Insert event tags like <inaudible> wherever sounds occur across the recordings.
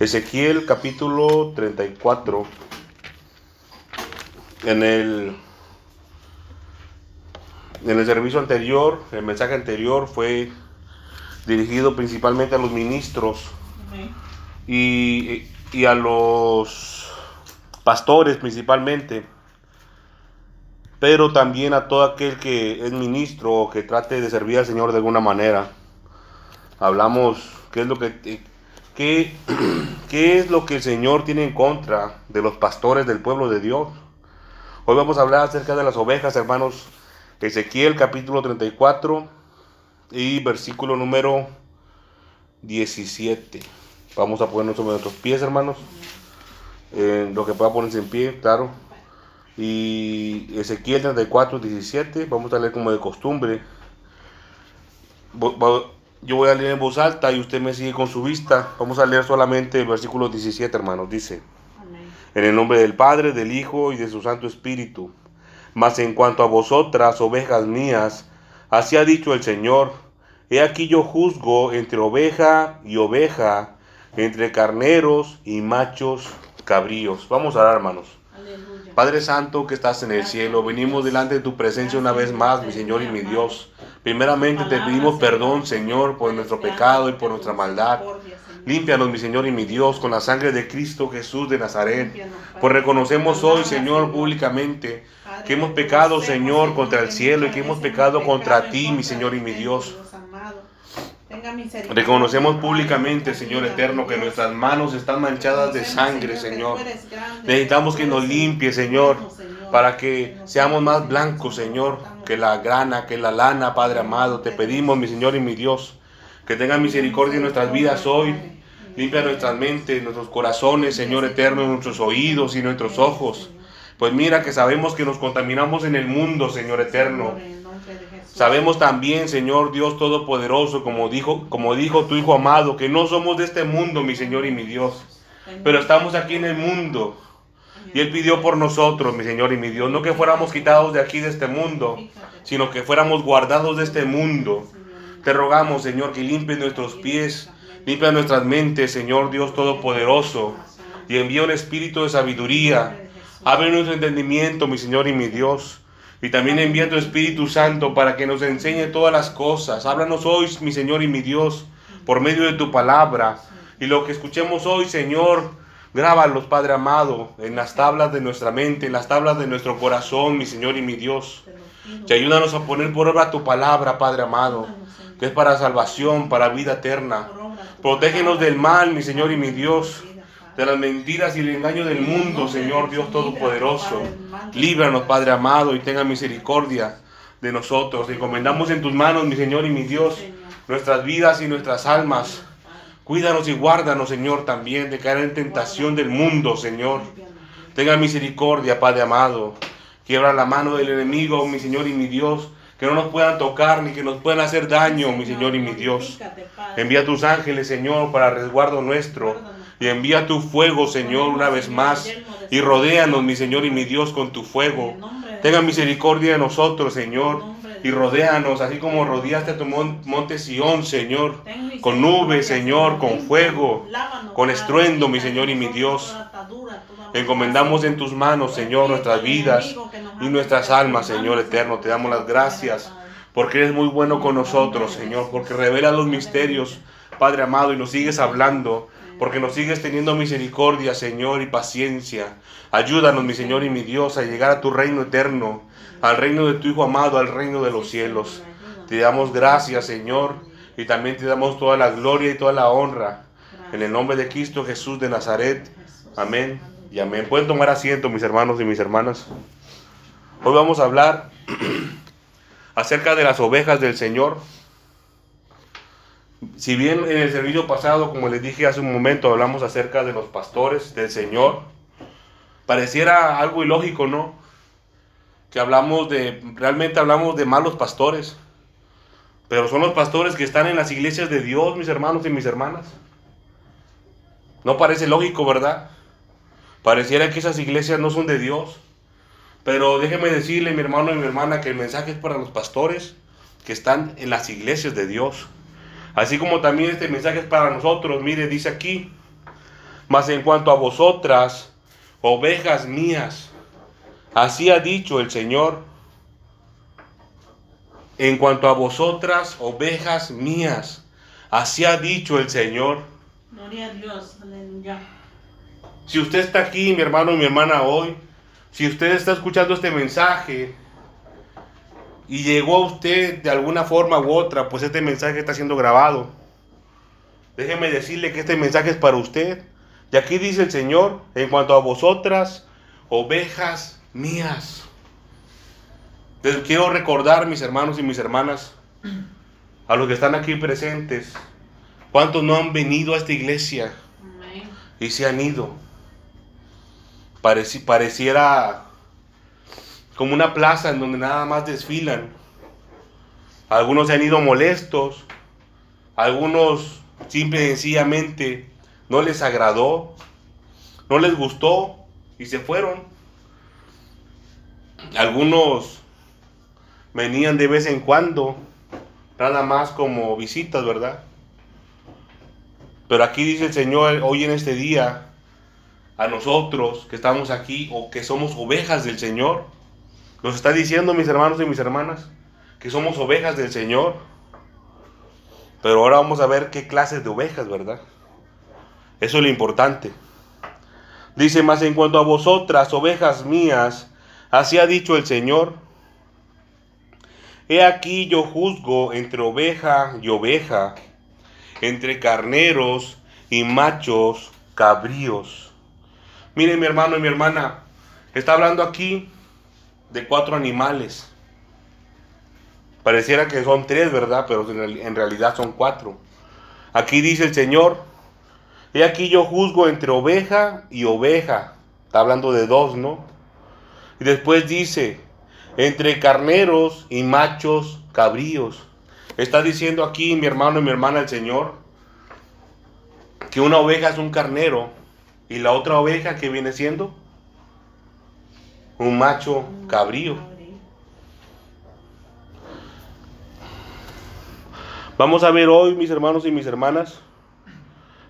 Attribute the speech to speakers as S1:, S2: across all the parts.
S1: Ezequiel capítulo 34. En el, en el servicio anterior, el mensaje anterior fue dirigido principalmente a los ministros y, y a los pastores principalmente, pero también a todo aquel que es ministro o que trate de servir al Señor de alguna manera. Hablamos qué es lo que qué, es lo que el Señor tiene en contra de los pastores del pueblo de Dios. Hoy vamos a hablar acerca de las ovejas, hermanos. Ezequiel capítulo 34 y versículo número 17. Vamos a ponernos sobre nuestros pies, hermanos. Eh, lo que pueda ponerse en pie, claro. Y Ezequiel 34, 17. Vamos a leer como de costumbre. Yo voy a leer en voz alta y usted me sigue con su vista. Vamos a leer solamente el versículo 17, hermanos. Dice, en el nombre del Padre, del Hijo y de su Santo Espíritu. Mas en cuanto a vosotras, ovejas mías, así ha dicho el Señor, he aquí yo juzgo entre oveja y oveja, entre carneros y machos cabríos. Vamos a orar, hermanos. Padre Santo que estás en el cielo, venimos delante de tu presencia una vez más, mi Señor y mi Dios. Primeramente te pedimos perdón, Señor, por nuestro pecado y por nuestra maldad. Límpianos, mi Señor y mi Dios, con la sangre de Cristo Jesús de Nazaret. Pues reconocemos hoy, Señor, públicamente que hemos pecado, Señor, contra el cielo y que hemos pecado contra ti, mi Señor y mi Dios. Reconocemos públicamente, Señor eterno, que nuestras manos están manchadas de sangre, Señor. Necesitamos que nos limpie, Señor, para que seamos más blancos, Señor, que la grana, que la lana, Padre amado. Te pedimos, mi Señor y mi Dios, que tenga misericordia en nuestras vidas hoy. Limpia nuestras mentes, nuestros corazones, Señor eterno, nuestros oídos y nuestros ojos. Pues mira que sabemos que nos contaminamos en el mundo, Señor eterno. Sabemos también, Señor Dios Todopoderoso, como dijo, como dijo tu Hijo amado, que no somos de este mundo, mi Señor y mi Dios, pero estamos aquí en el mundo. Y Él pidió por nosotros, mi Señor y mi Dios, no que fuéramos quitados de aquí, de este mundo, sino que fuéramos guardados de este mundo. Te rogamos, Señor, que limpies nuestros pies, limpia nuestras mentes, Señor Dios Todopoderoso, y envía un espíritu de sabiduría. Abre nuestro entendimiento, mi Señor y mi Dios y también envía tu Espíritu Santo para que nos enseñe todas las cosas. Háblanos hoy, mi Señor y mi Dios, por medio de tu palabra. Y lo que escuchemos hoy, Señor, grábalos, Padre amado, en las tablas de nuestra mente, en las tablas de nuestro corazón, mi Señor y mi Dios. Te ayúdanos a poner por obra tu palabra, Padre amado, que es para salvación, para vida eterna. Protégenos del mal, mi Señor y mi Dios de las mentiras y el engaño del mundo, Señor Dios Todopoderoso. Líbranos, Padre amado, y tenga misericordia de nosotros. Encomendamos en tus manos, mi Señor y mi Dios, nuestras vidas y nuestras almas. Cuídanos y guárdanos, Señor, también de caer en tentación del mundo, Señor. Tenga misericordia, Padre amado. Quiebra la mano del enemigo, mi Señor y mi Dios. Que no nos puedan tocar ni que nos puedan hacer daño, mi Señor y mi Dios. Envía tus ángeles, Señor, para resguardo nuestro y envía tu fuego, Señor, una vez más. Y rodéanos, mi Señor y mi Dios, con tu fuego. Tenga misericordia de nosotros, Señor. Y rodéanos, así como rodeaste a tu monte Sión, Señor. Con nubes, Señor, con fuego, con estruendo, mi Señor y mi Dios. Encomendamos en tus manos, Señor, nuestras vidas y nuestras almas, Señor eterno. Te damos las gracias porque eres muy bueno con nosotros, Señor, porque revela los misterios, Padre amado, y nos sigues hablando porque nos sigues teniendo misericordia, Señor, y paciencia. Ayúdanos, mi Señor y mi Dios, a llegar a tu reino eterno, al reino de tu Hijo amado, al reino de los cielos. Te damos gracias, Señor, y también te damos toda la gloria y toda la honra. En el nombre de Cristo Jesús de Nazaret. Amén y amén. Pueden tomar asiento, mis hermanos y mis hermanas. Hoy vamos a hablar <clears throat> acerca de las ovejas del Señor si bien en el servicio pasado, como les dije hace un momento, hablamos acerca de los pastores del Señor, pareciera algo ilógico, ¿no? Que hablamos de, realmente hablamos de malos pastores, pero son los pastores que están en las iglesias de Dios, mis hermanos y mis hermanas. No parece lógico, ¿verdad? Pareciera que esas iglesias no son de Dios. Pero déjeme decirle, mi hermano y mi hermana, que el mensaje es para los pastores que están en las iglesias de Dios. Así como también este mensaje es para nosotros. Mire, dice aquí, Mas en cuanto a vosotras, ovejas mías, así ha dicho el Señor. En cuanto a vosotras, ovejas mías, así ha dicho el Señor.
S2: Gloria a Dios, aleluya.
S1: Si usted está aquí, mi hermano y mi hermana, hoy, si usted está escuchando este mensaje y llegó a usted de alguna forma u otra, pues este mensaje está siendo grabado. Déjeme decirle que este mensaje es para usted. Y aquí dice el Señor, en cuanto a vosotras, ovejas mías. Les quiero recordar, mis hermanos y mis hermanas, a los que están aquí presentes, cuántos no han venido a esta iglesia y se han ido. pareciera como una plaza en donde nada más desfilan. Algunos se han ido molestos, algunos simple y sencillamente no les agradó, no les gustó y se fueron. Algunos venían de vez en cuando, nada más como visitas, ¿verdad? Pero aquí dice el Señor hoy en este día, a nosotros que estamos aquí o que somos ovejas del Señor, nos está diciendo mis hermanos y mis hermanas que somos ovejas del Señor. Pero ahora vamos a ver qué clases de ovejas, ¿verdad? Eso es lo importante. Dice más en cuanto a vosotras, ovejas mías, así ha dicho el Señor. He aquí yo juzgo entre oveja y oveja, entre carneros y machos cabríos. Miren mi hermano y mi hermana, está hablando aquí de cuatro animales. Pareciera que son tres, ¿verdad? Pero en realidad son cuatro. Aquí dice el Señor, he aquí yo juzgo entre oveja y oveja. Está hablando de dos, ¿no? Y después dice, entre carneros y machos cabríos. Está diciendo aquí mi hermano y mi hermana el Señor que una oveja es un carnero y la otra oveja que viene siendo un macho cabrío. Vamos a ver hoy, mis hermanos y mis hermanas,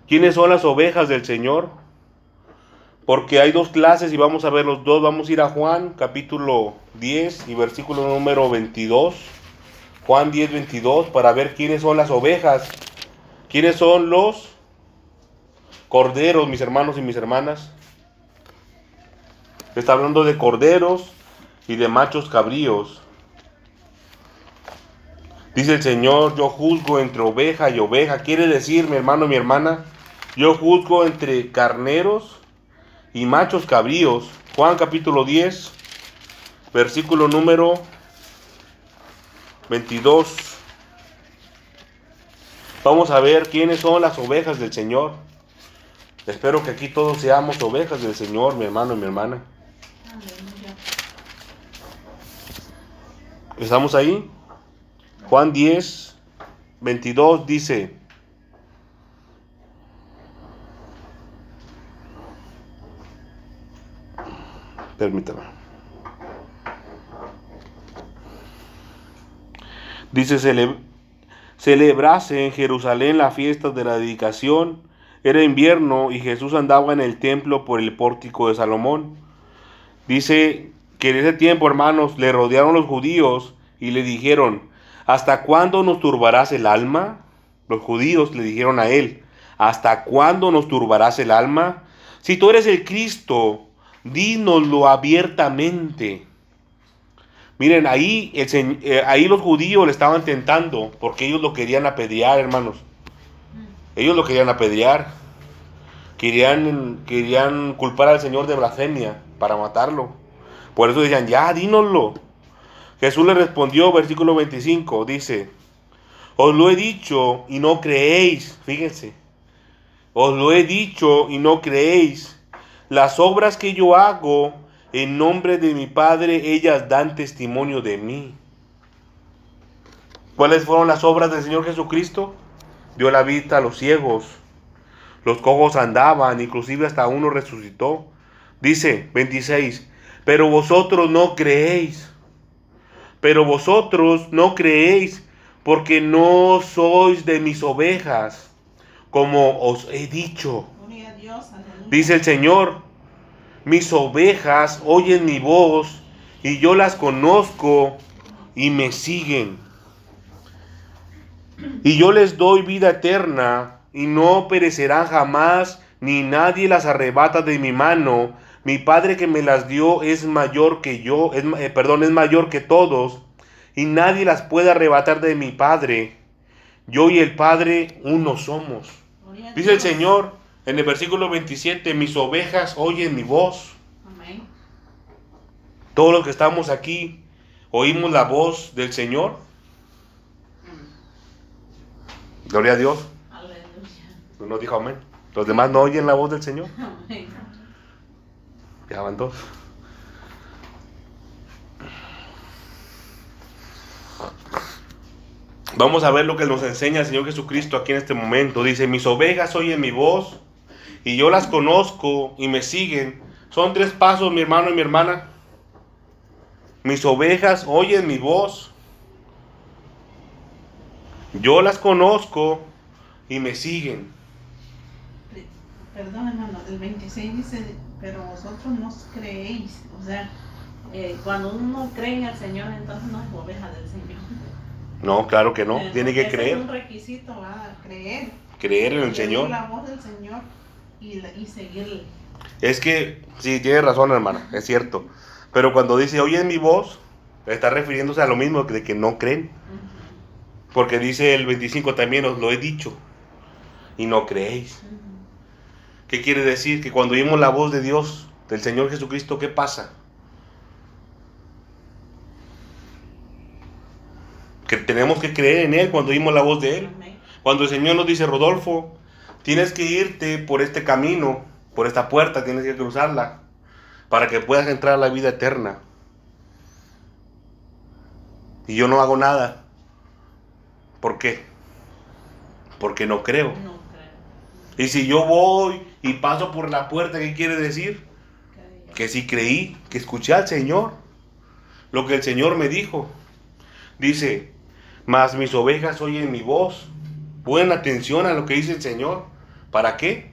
S1: quiénes son las ovejas del Señor. Porque hay dos clases y vamos a ver los dos. Vamos a ir a Juan capítulo 10 y versículo número 22. Juan 10, 22 para ver quiénes son las ovejas. ¿Quiénes son los corderos, mis hermanos y mis hermanas? Está hablando de corderos y de machos cabríos. Dice el Señor, yo juzgo entre oveja y oveja. Quiere decir, mi hermano y mi hermana, yo juzgo entre carneros y machos cabríos. Juan capítulo 10, versículo número 22. Vamos a ver quiénes son las ovejas del Señor. Espero que aquí todos seamos ovejas del Señor, mi hermano y mi hermana. ¿Estamos ahí? Juan 10, 22 dice, permítame. Dice, celebrase en Jerusalén la fiesta de la dedicación. Era invierno y Jesús andaba en el templo por el pórtico de Salomón. Dice que en ese tiempo, hermanos, le rodearon los judíos y le dijeron, ¿Hasta cuándo nos turbarás el alma? Los judíos le dijeron a él, ¿hasta cuándo nos turbarás el alma? Si tú eres el Cristo, dínoslo abiertamente. Miren, ahí, eh, ahí los judíos le estaban tentando porque ellos lo querían apedrear, hermanos. Ellos lo querían apedrear. Querían, querían culpar al Señor de blasfemia para matarlo. Por eso decían, ya, dínoslo. Jesús le respondió, versículo 25, dice, os lo he dicho y no creéis, fíjense, os lo he dicho y no creéis. Las obras que yo hago en nombre de mi Padre, ellas dan testimonio de mí. ¿Cuáles fueron las obras del Señor Jesucristo? Dio la vista a los ciegos, los cojos andaban, inclusive hasta uno resucitó. Dice 26, pero vosotros no creéis. Pero vosotros no creéis porque no sois de mis ovejas, como os he dicho. Dice el Señor, mis ovejas oyen mi voz y yo las conozco y me siguen. Y yo les doy vida eterna y no perecerán jamás, ni nadie las arrebata de mi mano. Mi Padre que me las dio es mayor que yo, es, eh, perdón, es mayor que todos, y nadie las puede arrebatar de mi Padre. Yo y el Padre uno somos. Dice el Señor en el versículo 27, mis ovejas oyen mi voz. Todos los que estamos aquí oímos la voz del Señor. Gloria a Dios. Uno dijo amén. Los demás no oyen la voz del Señor. <laughs> Ya van dos. Vamos a ver lo que nos enseña el Señor Jesucristo aquí en este momento. Dice, mis ovejas oyen mi voz y yo las conozco y me siguen. Son tres pasos, mi hermano y mi hermana. Mis ovejas oyen mi voz. Yo las conozco y me siguen.
S2: Perdón, hermano, el 26 dice, pero vosotros no creéis. O sea, eh, cuando uno cree en el Señor, entonces no es oveja del Señor.
S1: No, claro que no. Tiene que creer.
S2: Es un requisito, ¿verdad? creer.
S1: Creer en el Señor.
S2: La voz del Señor y, y seguirle.
S1: Es que, sí, tiene razón, hermana, es cierto. Pero cuando dice, oye mi voz, está refiriéndose a lo mismo de que no creen. Porque dice el 25 también, os lo he dicho, y no creéis. ¿Qué quiere decir? Que cuando oímos la voz de Dios, del Señor Jesucristo, ¿qué pasa? Que tenemos que creer en Él cuando oímos la voz de Él. Cuando el Señor nos dice, Rodolfo, tienes que irte por este camino, por esta puerta, tienes que cruzarla para que puedas entrar a la vida eterna. Y yo no hago nada. ¿Por qué? Porque no creo. Y si yo voy y paso por la puerta, ¿qué quiere decir? Que si creí, que escuché al Señor. Lo que el Señor me dijo. Dice, mas mis ovejas oyen mi voz. Ponen atención a lo que dice el Señor. ¿Para qué?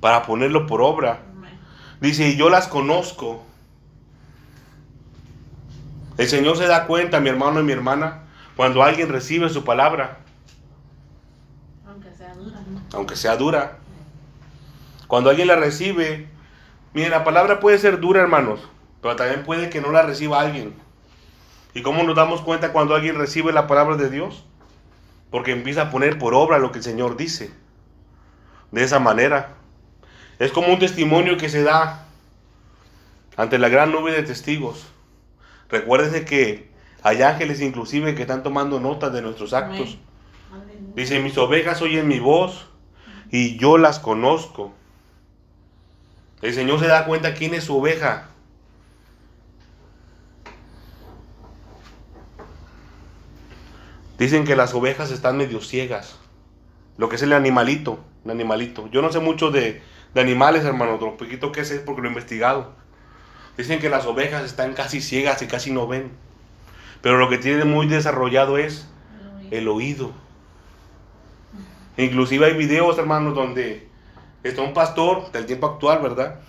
S1: Para ponerlo por obra. Dice, y yo las conozco. El Señor se da cuenta, mi hermano y mi hermana, cuando alguien recibe su palabra.
S2: Aunque sea dura.
S1: Cuando alguien la recibe, miren, la palabra puede ser dura, hermanos, pero también puede que no la reciba alguien. ¿Y cómo nos damos cuenta cuando alguien recibe la palabra de Dios? Porque empieza a poner por obra lo que el Señor dice. De esa manera. Es como un testimonio que se da ante la gran nube de testigos. Recuérdense que hay ángeles inclusive que están tomando nota de nuestros actos. Dice, mis ovejas oyen mi voz y yo las conozco. El Señor se da cuenta quién es su oveja. Dicen que las ovejas están medio ciegas. Lo que es el animalito, el animalito. Yo no sé mucho de, de animales, hermano, lo poquito que sé porque lo he investigado. Dicen que las ovejas están casi ciegas y casi no ven. Pero lo que tiene muy desarrollado es el oído. Inclusive hay videos, hermanos, donde está un pastor del tiempo actual, ¿verdad?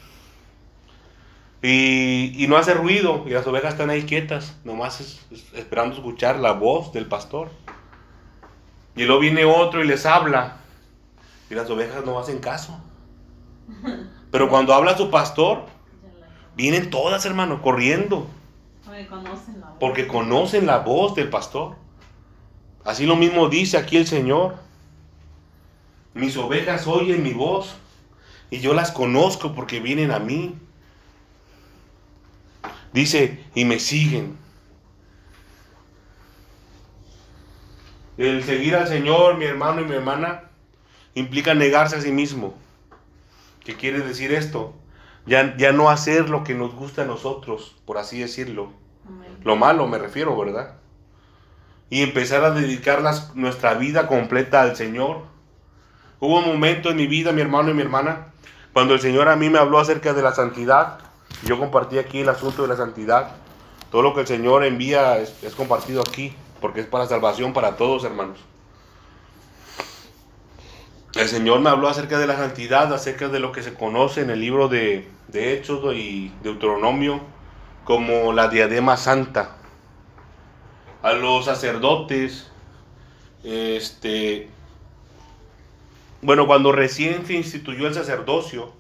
S1: Y, no hace ruido y las ovejas están ahí quietas, nomás esperando escuchar la voz del pastor. Y luego viene otro y les habla y las ovejas no hacen caso. <laughs> Pero cuando habla su pastor, vienen todas, hermano, corriendo. Porque conocen la voz del pastor. Así lo mismo dice aquí el Señor. Mis ovejas oyen mi voz y yo las conozco porque vienen a mí. Dice, y me siguen. El seguir al Señor, mi hermano y mi hermana, implica negarse a sí mismo. ¿Qué quiere decir esto? Ya, ya no hacer lo que nos gusta a nosotros, por así decirlo. Lo malo me refiero, ¿verdad? Y empezar a dedicar nuestra vida completa al Señor. Hubo un momento en mi vida, mi hermano y mi hermana, cuando el Señor a mí me habló acerca de la santidad. Yo compartí aquí el asunto de la santidad. Todo lo que el Señor envía es, es compartido aquí, porque es para salvación para todos, hermanos. el Señor me habló acerca de la santidad, acerca de lo que se conoce en el libro de, de Éxodo y Deuteronomio como la diadema santa. A los sacerdotes, este, bueno, cuando recién se instituyó el sacerdocio,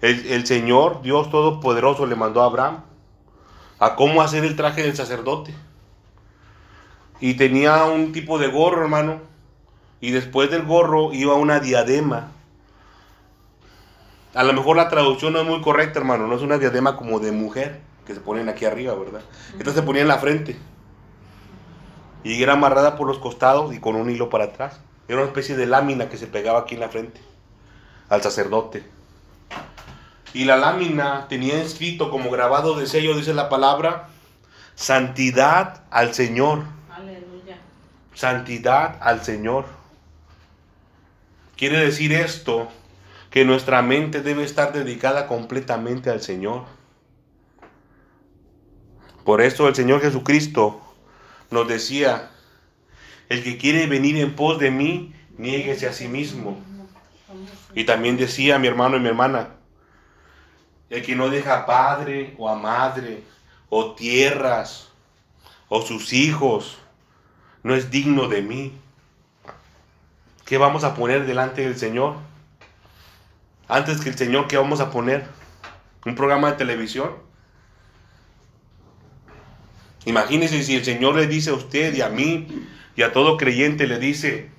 S1: el, el Señor, Dios Todopoderoso, le mandó a Abraham a cómo hacer el traje del sacerdote. Y tenía un tipo de gorro, hermano. Y después del gorro iba una diadema. A lo mejor la traducción no es muy correcta, hermano. No es una diadema como de mujer, que se ponen aquí arriba, ¿verdad? Esta se ponía en la frente. Y era amarrada por los costados y con un hilo para atrás. Era una especie de lámina que se pegaba aquí en la frente al sacerdote. Y la lámina tenía escrito como grabado de sello, dice la palabra, santidad al Señor.
S2: Aleluya.
S1: Santidad al Señor. Quiere decir esto, que nuestra mente debe estar dedicada completamente al Señor. Por eso el Señor Jesucristo nos decía, el que quiere venir en pos de mí, niéguese a sí mismo. Y también decía mi hermano y mi hermana, el que no deja a padre o a madre o tierras o sus hijos no es digno de mí. ¿Qué vamos a poner delante del Señor? Antes que el Señor, ¿qué vamos a poner? ¿Un programa de televisión? Imagínese si el Señor le dice a usted y a mí y a todo creyente le dice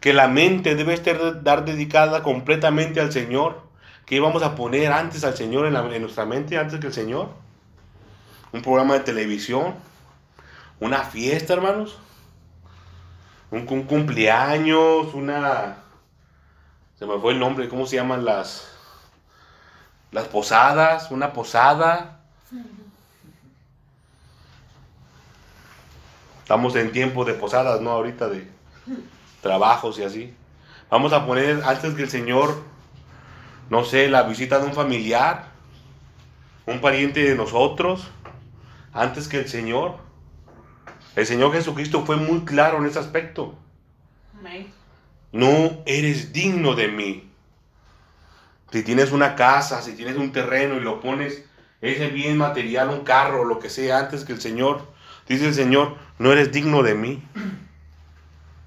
S1: que la mente debe estar dedicada completamente al Señor. ¿Qué íbamos a poner antes al Señor en, en nuestra mente, antes que el Señor? Un programa de televisión, una fiesta, hermanos, un, un cumpleaños, una... Se me fue el nombre, ¿cómo se llaman las... Las posadas, una posada. Estamos en tiempo de posadas, ¿no? Ahorita de trabajos y así. Vamos a poner antes que el Señor, no sé, la visita de un familiar, un pariente de nosotros, antes que el Señor. El Señor Jesucristo fue muy claro en ese aspecto. No eres digno de mí. Si tienes una casa, si tienes un terreno y lo pones, ese bien material, un carro, lo que sea, antes que el Señor, dice el Señor, no eres digno de mí.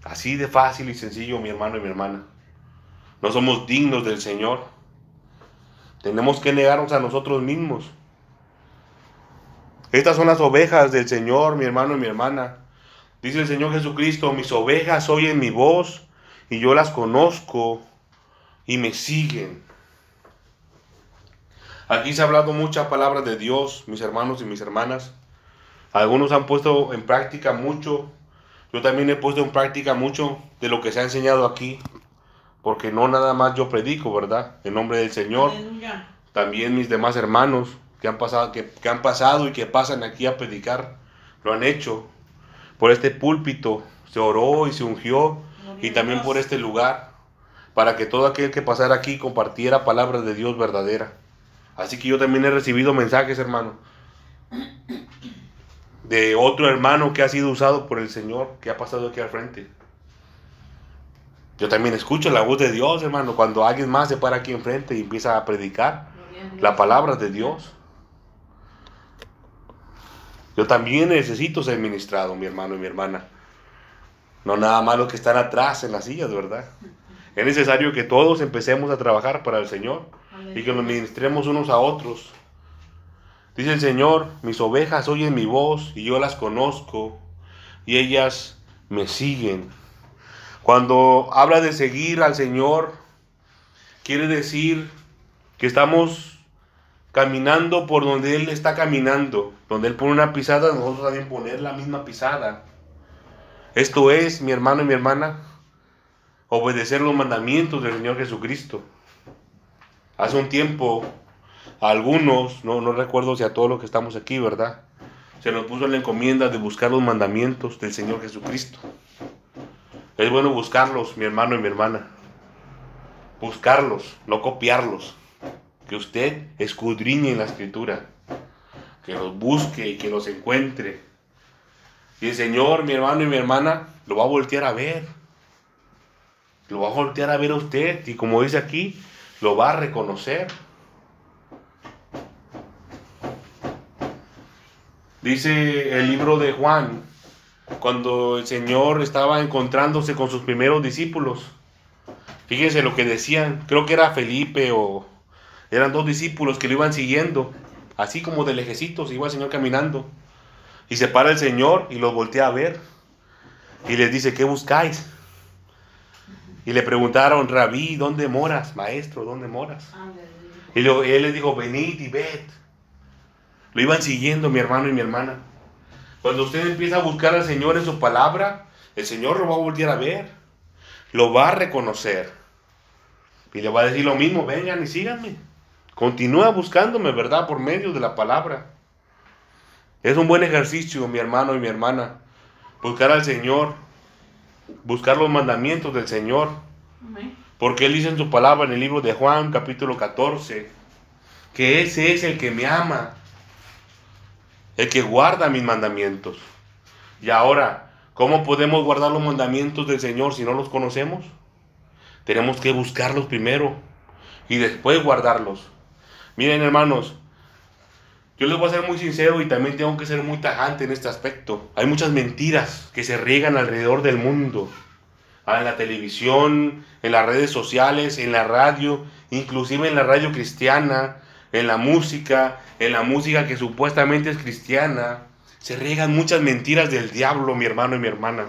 S1: Así de fácil y sencillo, mi hermano y mi hermana. No somos dignos del Señor. Tenemos que negarnos a nosotros mismos. Estas son las ovejas del Señor, mi hermano y mi hermana. Dice el Señor Jesucristo, mis ovejas oyen mi voz y yo las conozco y me siguen. Aquí se ha hablado muchas palabras de Dios, mis hermanos y mis hermanas. Algunos han puesto en práctica mucho. Yo también he puesto en práctica mucho de lo que se ha enseñado aquí. Porque no nada más yo predico, ¿verdad? En nombre del Señor.
S2: Aleluya.
S1: También mis demás hermanos que han pasado, que, que han pasado y que pasan aquí a predicar, lo han hecho. Por este púlpito se oró y se ungió. Y también por este lugar. Para que todo aquel que pasara aquí compartiera palabras de Dios verdadera. Así que yo también he recibido mensajes, hermano de otro hermano que ha sido usado por el Señor, que ha pasado aquí al frente. Yo también escucho la voz de Dios, hermano, cuando alguien más se para aquí enfrente y empieza a predicar la palabra de Dios. Yo también necesito ser ministrado, mi hermano y mi hermana. No nada más los que están atrás en las sillas, ¿verdad? Es necesario que todos empecemos a trabajar para el Señor y que nos ministremos unos a otros. Dice el Señor, mis ovejas oyen mi voz y yo las conozco y ellas me siguen. Cuando habla de seguir al Señor, quiere decir que estamos caminando por donde Él está caminando. Donde Él pone una pisada, nosotros también poner la misma pisada. Esto es, mi hermano y mi hermana, obedecer los mandamientos del Señor Jesucristo. Hace un tiempo, algunos, no, no recuerdo si a todos los que estamos aquí, ¿verdad? Se nos puso la encomienda de buscar los mandamientos del Señor Jesucristo. Es bueno buscarlos, mi hermano y mi hermana. Buscarlos, no copiarlos. Que usted escudriñe en la escritura. Que los busque y que los encuentre. Y el Señor, mi hermano y mi hermana, lo va a voltear a ver. Lo va a voltear a ver a usted y como dice aquí, lo va a reconocer. Dice el libro de Juan, cuando el Señor estaba encontrándose con sus primeros discípulos. Fíjense lo que decían, creo que era Felipe o eran dos discípulos que lo iban siguiendo, así como de lejecitos, iba el Señor caminando. Y se para el Señor y los voltea a ver. Y les dice, ¿qué buscáis? Y le preguntaron, Rabí, ¿dónde moras? Maestro, ¿dónde moras? Y él les dijo, venid y ved. Lo iban siguiendo mi hermano y mi hermana. Cuando usted empieza a buscar al Señor en su palabra, el Señor lo va a volver a ver. Lo va a reconocer. Y le va a decir lo mismo, vengan y síganme. Continúa buscándome, ¿verdad? Por medio de la palabra. Es un buen ejercicio, mi hermano y mi hermana. Buscar al Señor. Buscar los mandamientos del Señor. Porque Él dice en su palabra en el libro de Juan, capítulo 14, que ese es el que me ama el que guarda mis mandamientos. Y ahora, ¿cómo podemos guardar los mandamientos del Señor si no los conocemos? Tenemos que buscarlos primero y después guardarlos. Miren hermanos, yo les voy a ser muy sincero y también tengo que ser muy tajante en este aspecto. Hay muchas mentiras que se riegan alrededor del mundo. Ah, en la televisión, en las redes sociales, en la radio, inclusive en la radio cristiana, en la música, en la música que supuestamente es cristiana, se riegan muchas mentiras del diablo, mi hermano y mi hermana.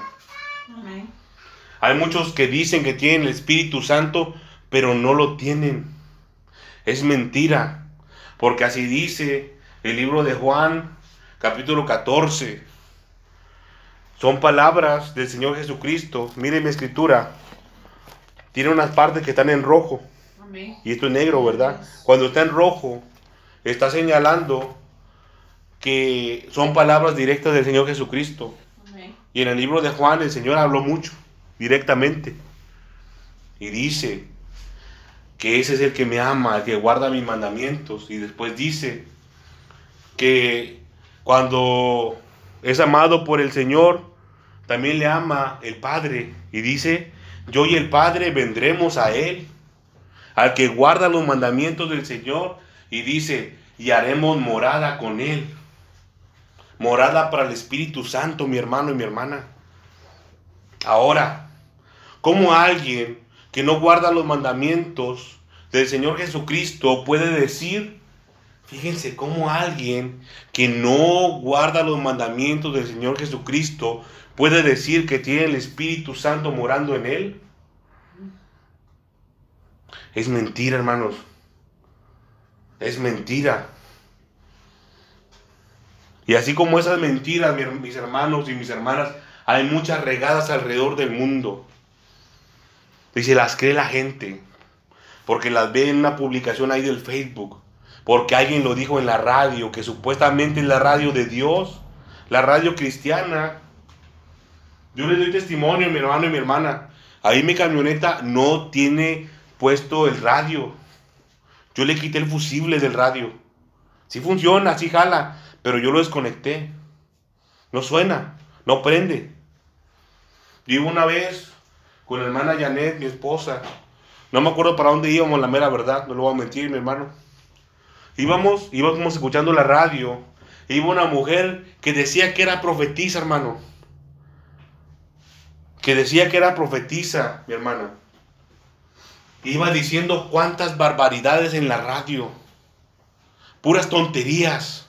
S1: Hay muchos que dicen que tienen el Espíritu Santo, pero no lo tienen. Es mentira, porque así dice el libro de Juan, capítulo 14. Son palabras del Señor Jesucristo. Mire mi escritura. Tiene unas partes que están en rojo. Y esto es negro, ¿verdad? Cuando está en rojo, está señalando que son palabras directas del Señor Jesucristo. Y en el libro de Juan el Señor habló mucho, directamente. Y dice que ese es el que me ama, el que guarda mis mandamientos. Y después dice que cuando es amado por el Señor, también le ama el Padre. Y dice, yo y el Padre vendremos a Él al que guarda los mandamientos del Señor y dice, y haremos morada con Él. Morada para el Espíritu Santo, mi hermano y mi hermana. Ahora, ¿cómo alguien que no guarda los mandamientos del Señor Jesucristo puede decir, fíjense, cómo alguien que no guarda los mandamientos del Señor Jesucristo puede decir que tiene el Espíritu Santo morando en él? Es mentira, hermanos. Es mentira. Y así como esas mentiras, mis hermanos y mis hermanas, hay muchas regadas alrededor del mundo. Y se las cree la gente. Porque las ve en una publicación ahí del Facebook. Porque alguien lo dijo en la radio, que supuestamente es la radio de Dios, la radio cristiana. Yo les doy testimonio, mi hermano y mi hermana. Ahí mi camioneta no tiene puesto el radio. Yo le quité el fusible del radio. Sí funciona, sí jala, pero yo lo desconecté. No suena, no prende. Yo una vez con la hermana Janet, mi esposa. No me acuerdo para dónde íbamos, la mera verdad, no lo voy a mentir, mi hermano. Íbamos, íbamos escuchando la radio. Iba una mujer que decía que era profetisa, hermano. Que decía que era profetisa, mi hermana. Iba diciendo cuántas barbaridades en la radio. Puras tonterías.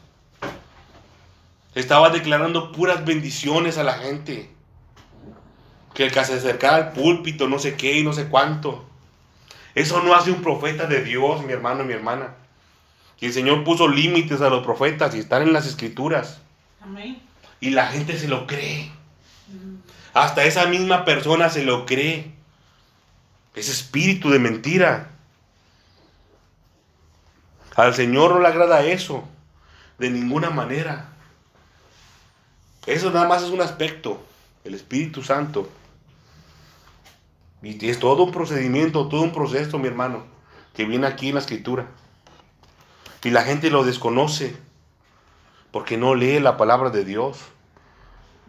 S1: Estaba declarando puras bendiciones a la gente. Que el que se acercara al púlpito, no sé qué y no sé cuánto. Eso no hace un profeta de Dios, mi hermano y mi hermana. Y el Señor puso límites a los profetas y están en las escrituras. Y la gente se lo cree. Hasta esa misma persona se lo cree. Ese espíritu de mentira. Al Señor no le agrada eso. De ninguna manera. Eso nada más es un aspecto. El Espíritu Santo. Y es todo un procedimiento, todo un proceso, mi hermano, que viene aquí en la escritura. Y la gente lo desconoce porque no lee la palabra de Dios.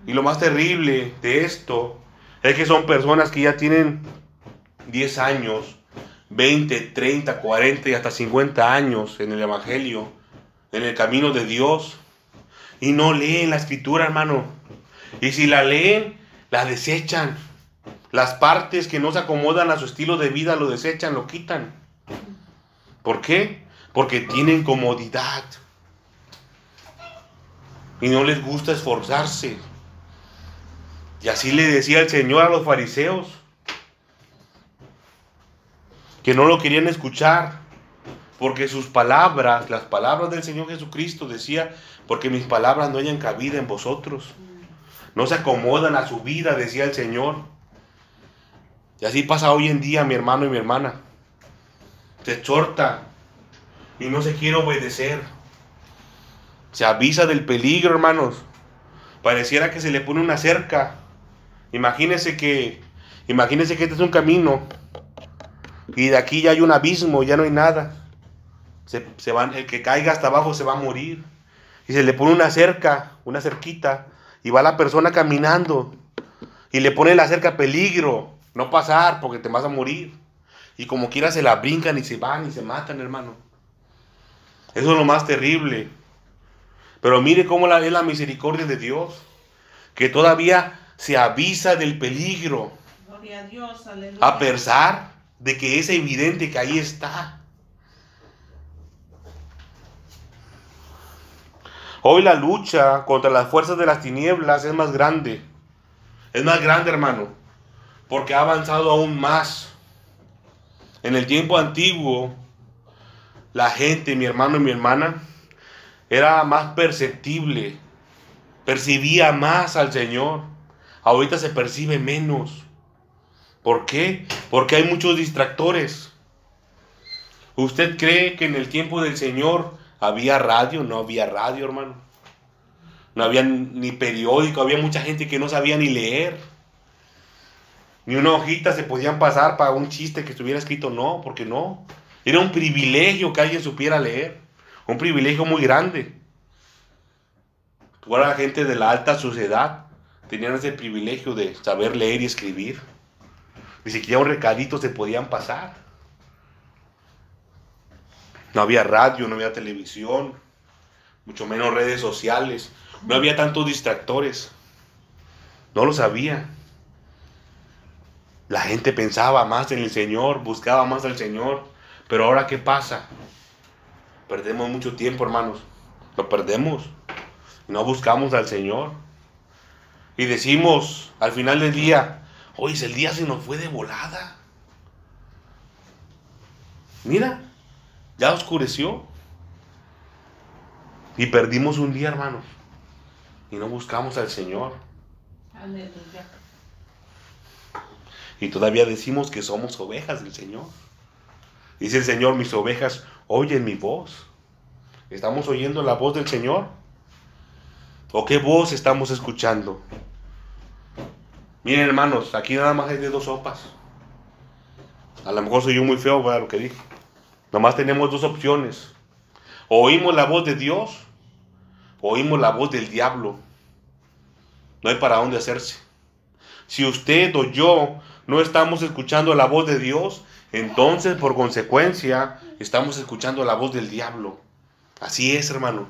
S1: Y lo más terrible de esto es que son personas que ya tienen 10 años, 20, 30, 40 y hasta 50 años en el Evangelio, en el camino de Dios, y no leen la escritura, hermano. Y si la leen, la desechan. Las partes que no se acomodan a su estilo de vida lo desechan, lo quitan. ¿Por qué? Porque tienen comodidad. Y no les gusta esforzarse. Y así le decía el Señor a los fariseos, que no lo querían escuchar, porque sus palabras, las palabras del Señor Jesucristo, decía, porque mis palabras no hayan cabida en vosotros. No se acomodan a su vida, decía el Señor. Y así pasa hoy en día mi hermano y mi hermana. Se exhorta y no se quiere obedecer. Se avisa del peligro, hermanos. Pareciera que se le pone una cerca. Imagínense que, imagínense que este es un camino y de aquí ya hay un abismo, ya no hay nada. Se, se van, el que caiga hasta abajo se va a morir. Y se le pone una cerca, una cerquita, y va la persona caminando y le pone la cerca peligro, no pasar porque te vas a morir. Y como quiera se la brincan y se van y se matan, hermano. Eso es lo más terrible. Pero mire cómo la, es la misericordia de Dios, que todavía se avisa del peligro.
S2: Gloria a Dios, aleluya.
S1: A pesar de que es evidente que ahí está. Hoy la lucha contra las fuerzas de las tinieblas es más grande. Es más grande, hermano, porque ha avanzado aún más. En el tiempo antiguo, la gente, mi hermano y mi hermana, era más perceptible, percibía más al Señor. Ahorita se percibe menos. ¿Por qué? Porque hay muchos distractores. ¿Usted cree que en el tiempo del Señor había radio? No había radio, hermano. No había ni periódico, había mucha gente que no sabía ni leer. Ni una hojita se podían pasar para un chiste que estuviera escrito, no, porque no. Era un privilegio que alguien supiera leer. Un privilegio muy grande. Toda la gente de la alta sociedad tenían ese privilegio de saber leer y escribir. Ni siquiera un recadito se podían pasar. No había radio, no había televisión, mucho menos redes sociales. No había tantos distractores. No lo sabía. La gente pensaba más en el Señor, buscaba más al Señor. Pero ahora, ¿qué pasa? Perdemos mucho tiempo, hermanos. Lo perdemos. No buscamos al Señor. Y decimos al final del día, hoy el día se nos fue de volada. Mira, ya oscureció. Y perdimos un día, hermanos. Y no buscamos al Señor.
S2: Aleluya.
S1: Y todavía decimos que somos ovejas del Señor. Dice el Señor, mis ovejas oyen mi voz. ¿Estamos oyendo la voz del Señor? ¿O qué voz estamos escuchando? Miren hermanos, aquí nada más hay de dos sopas. A lo mejor soy yo muy feo, ¿verdad? Lo que dije. Nomás tenemos dos opciones. Oímos la voz de Dios, oímos la voz del diablo. No hay para dónde hacerse. Si usted o yo no estamos escuchando la voz de Dios, entonces por consecuencia estamos escuchando la voz del diablo. Así es, hermano.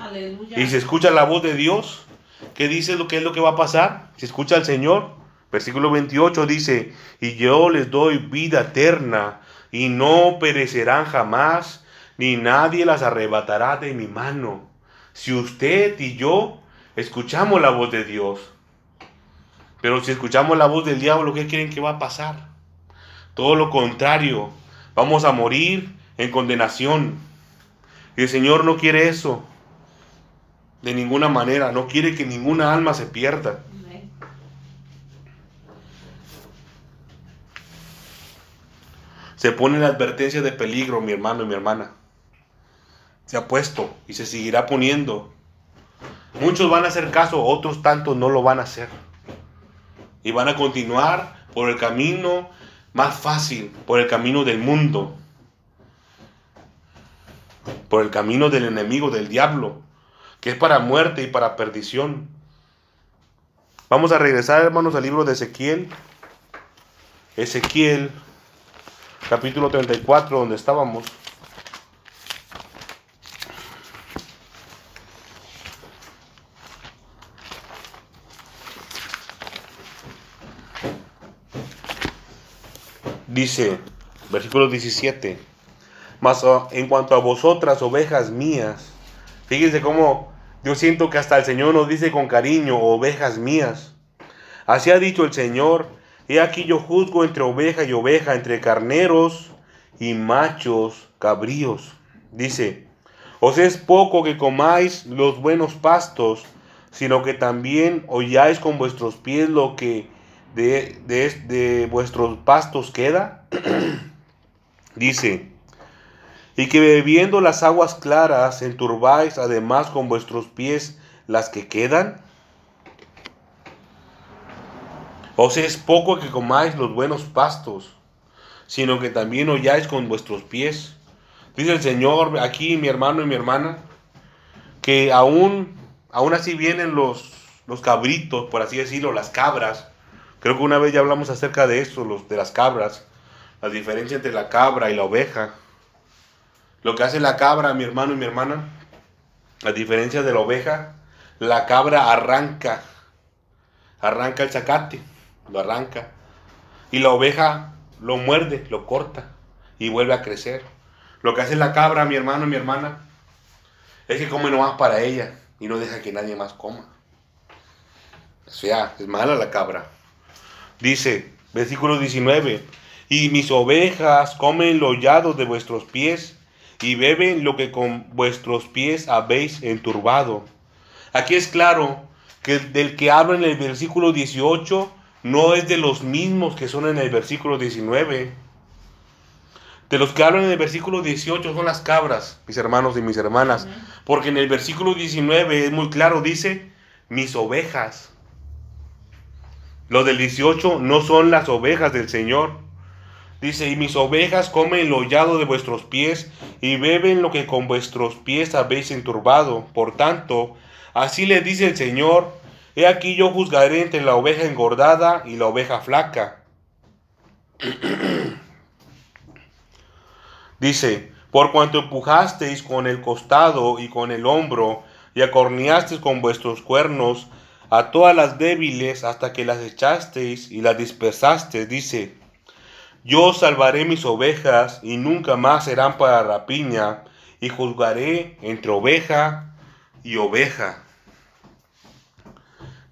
S2: Aleluya.
S1: Y si escucha la voz de Dios, ¿qué dice lo que es lo que va a pasar? Si escucha al Señor, versículo 28 dice, y yo les doy vida eterna, y no perecerán jamás, ni nadie las arrebatará de mi mano. Si usted y yo escuchamos la voz de Dios, pero si escuchamos la voz del diablo, ¿qué creen que va a pasar? Todo lo contrario, vamos a morir en condenación. Y el Señor no quiere eso. De ninguna manera. No quiere que ninguna alma se pierda. Se pone la advertencia de peligro, mi hermano y mi hermana. Se ha puesto y se seguirá poniendo. Muchos van a hacer caso, otros tantos no lo van a hacer. Y van a continuar por el camino más fácil, por el camino del mundo, por el camino del enemigo, del diablo, que es para muerte y para perdición. Vamos a regresar, hermanos, al libro de Ezequiel. Ezequiel, capítulo 34, donde estábamos. Dice, versículo 17, mas ah, en cuanto a vosotras, ovejas mías, fíjense cómo yo siento que hasta el Señor nos dice con cariño, ovejas mías. Así ha dicho el Señor, he aquí yo juzgo entre oveja y oveja, entre carneros y machos cabríos. Dice, os es poco que comáis los buenos pastos, sino que también oyáis con vuestros pies lo que de, de, vuestros pastos queda. <clears throat> Dice, y que bebiendo las aguas claras enturbáis además con vuestros pies las que quedan. Os es poco que comáis los buenos pastos, sino que también oyáis con vuestros pies. Dice el Señor aquí, mi hermano y mi hermana, que aún, aún así vienen los, los cabritos, por así decirlo, las cabras. Creo que una vez ya hablamos acerca de eso, los, de las cabras, la diferencia entre la cabra y la oveja. Lo que hace la cabra, mi hermano y mi hermana, a diferencia de la oveja, la cabra arranca, arranca el zacate, lo arranca. Y la oveja lo muerde, lo corta y vuelve a crecer. Lo que hace la cabra, mi hermano y mi hermana, es que come nomás para ella y no deja que nadie más coma. O sea, es mala la cabra. Dice, versículo 19, y mis ovejas comen los llados de vuestros pies y beben lo que con vuestros pies habéis enturbado. Aquí es claro que del que habla en el versículo 18 no es de los mismos que son en el versículo 19. De los que hablan en el versículo 18 son las cabras, mis hermanos y mis hermanas. Porque en el versículo 19 es muy claro, dice, mis ovejas. Los del 18 no son las ovejas del Señor. Dice, y mis ovejas comen el hollado de vuestros pies y beben lo que con vuestros pies habéis enturbado. Por tanto, así le dice el Señor, he aquí yo juzgaré entre la oveja engordada y la oveja flaca. <clears throat> dice, por cuanto empujasteis con el costado y con el hombro y acorneasteis con vuestros cuernos a todas las débiles hasta que las echasteis y las dispersasteis, dice, yo salvaré mis ovejas y nunca más serán para rapiña, y juzgaré entre oveja y oveja.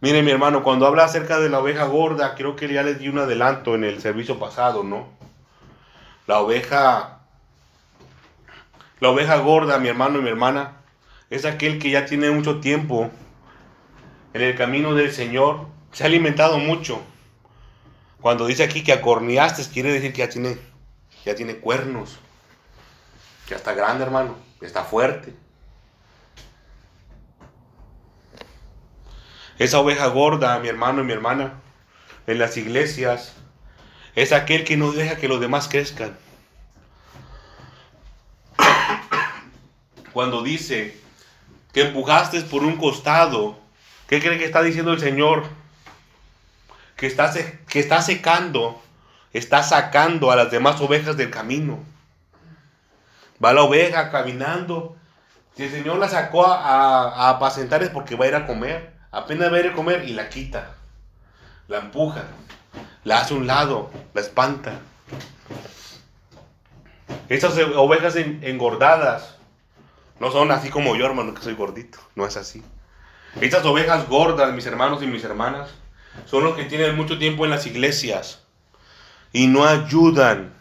S1: Mire mi hermano, cuando habla acerca de la oveja gorda, creo que ya les di un adelanto en el servicio pasado, ¿no? La oveja, la oveja gorda, mi hermano y mi hermana, es aquel que ya tiene mucho tiempo en el camino del Señor, se ha alimentado mucho, cuando dice aquí que acorneaste, quiere decir que ya tiene, ya tiene cuernos. Ya está grande, hermano. está fuerte. Esa oveja gorda, mi hermano y mi hermana, en las iglesias, es aquel que no deja que los demás crezcan. Cuando dice que empujaste por un costado, ¿qué cree que está diciendo el Señor? Que está, que está secando, está sacando a las demás ovejas del camino. Va la oveja caminando. Si el Señor la sacó a, apacentar es porque va a ir a comer. Apenas va a ir a comer y la quita. La empuja. La hace a un lado. La espanta. Estas ovejas engordadas no son así como yo, hermano, que soy gordito. No es así. Estas ovejas gordas, mis hermanos y mis hermanas, son los que tienen mucho tiempo en las iglesias y no ayudan,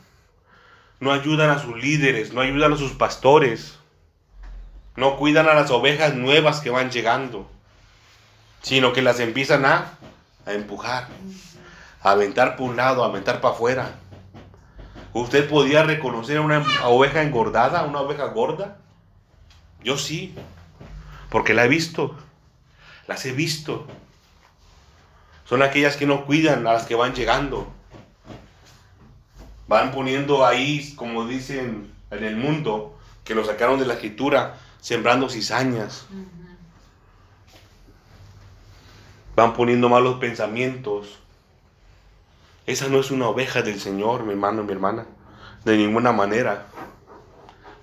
S1: no ayudan a sus líderes, no ayudan a sus pastores, no cuidan a las ovejas nuevas que van llegando, sino que las empiezan a, a empujar, a aventar por un lado, a aventar para afuera. ¿Usted podía reconocer a una oveja engordada, una oveja gorda? Yo sí, porque la he visto, las he visto. Son aquellas que no cuidan a las que van llegando. Van poniendo ahí, como dicen en el mundo, que lo sacaron de la escritura, sembrando cizañas. Van poniendo malos pensamientos. Esa no es una oveja del Señor, mi hermano y mi hermana. De ninguna manera.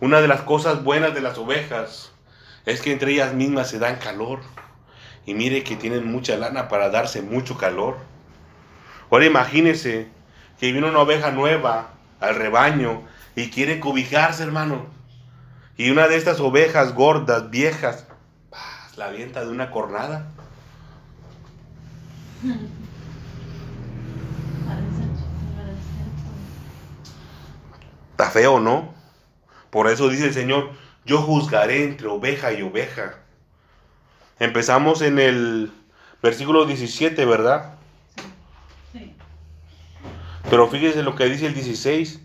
S1: Una de las cosas buenas de las ovejas es que entre ellas mismas se dan calor. Y mire que tienen mucha lana para darse mucho calor. Ahora imagínese que viene una oveja nueva al rebaño y quiere cobijarse, hermano. Y una de estas ovejas gordas, viejas, la avienta de una cornada. Está feo, ¿no? Por eso dice el Señor, yo juzgaré entre oveja y oveja. Empezamos en el versículo 17, ¿verdad? Sí. Pero fíjese lo que dice el 16.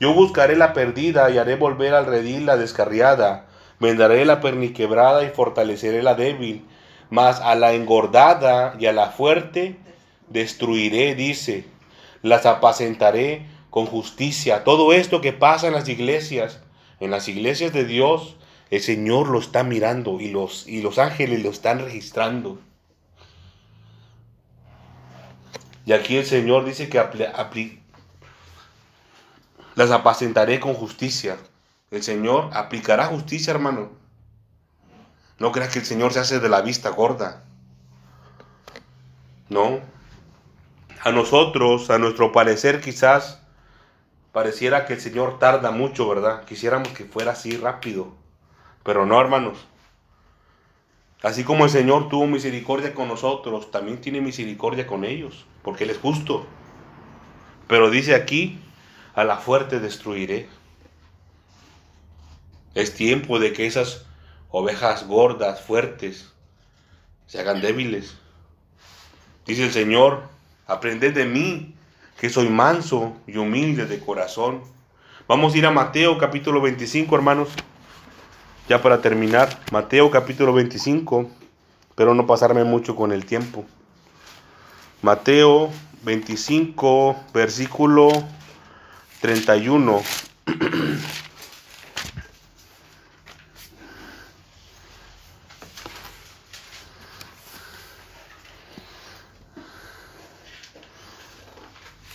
S1: Yo buscaré la perdida y haré volver al redil la descarriada. Vendaré la perniquebrada y fortaleceré la débil. Mas a la engordada y a la fuerte destruiré, dice. Las apacentaré con justicia. Todo esto que pasa en las iglesias, en las iglesias de Dios, el Señor lo está mirando y los, y los ángeles lo están registrando. Y aquí el Señor dice que las apacentaré con justicia. El Señor aplicará justicia, hermano. No creas que el Señor se hace de la vista gorda. No. A nosotros, a nuestro parecer quizás, pareciera que el Señor tarda mucho, ¿verdad? Quisiéramos que fuera así rápido. Pero no, hermanos. Así como el Señor tuvo misericordia con nosotros, también tiene misericordia con ellos, porque Él es justo. Pero dice aquí, a la fuerte destruiré. Es tiempo de que esas ovejas gordas, fuertes, se hagan débiles. Dice el Señor, aprended de mí, que soy manso y humilde de corazón. Vamos a ir a Mateo capítulo 25, hermanos. Ya para terminar, Mateo capítulo 25, pero no pasarme mucho con el tiempo. Mateo 25, versículo 31.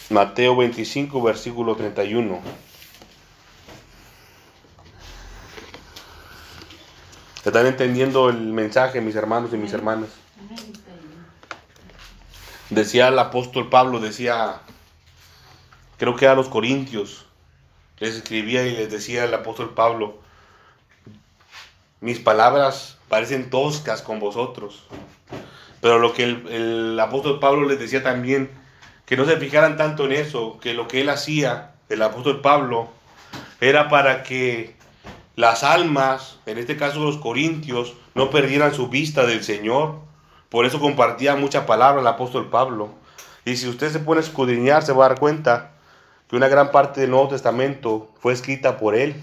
S1: Mateo 25, versículo 31. ¿Están entendiendo el mensaje, mis hermanos y mis hermanas? Decía el apóstol Pablo, decía, creo que a los corintios, les escribía y les decía el apóstol Pablo, mis palabras parecen toscas con vosotros. Pero lo que el, el, apóstol Pablo les decía también, que no se fijaran tanto en eso, que lo que él hacía, el apóstol Pablo, era para que las almas, en este caso los corintios, no perdieran su vista del Señor. Por eso compartía mucha palabra el apóstol Pablo. Y si usted se pone a escudriñar, se va a dar cuenta que una gran parte del Nuevo Testamento fue escrita por él.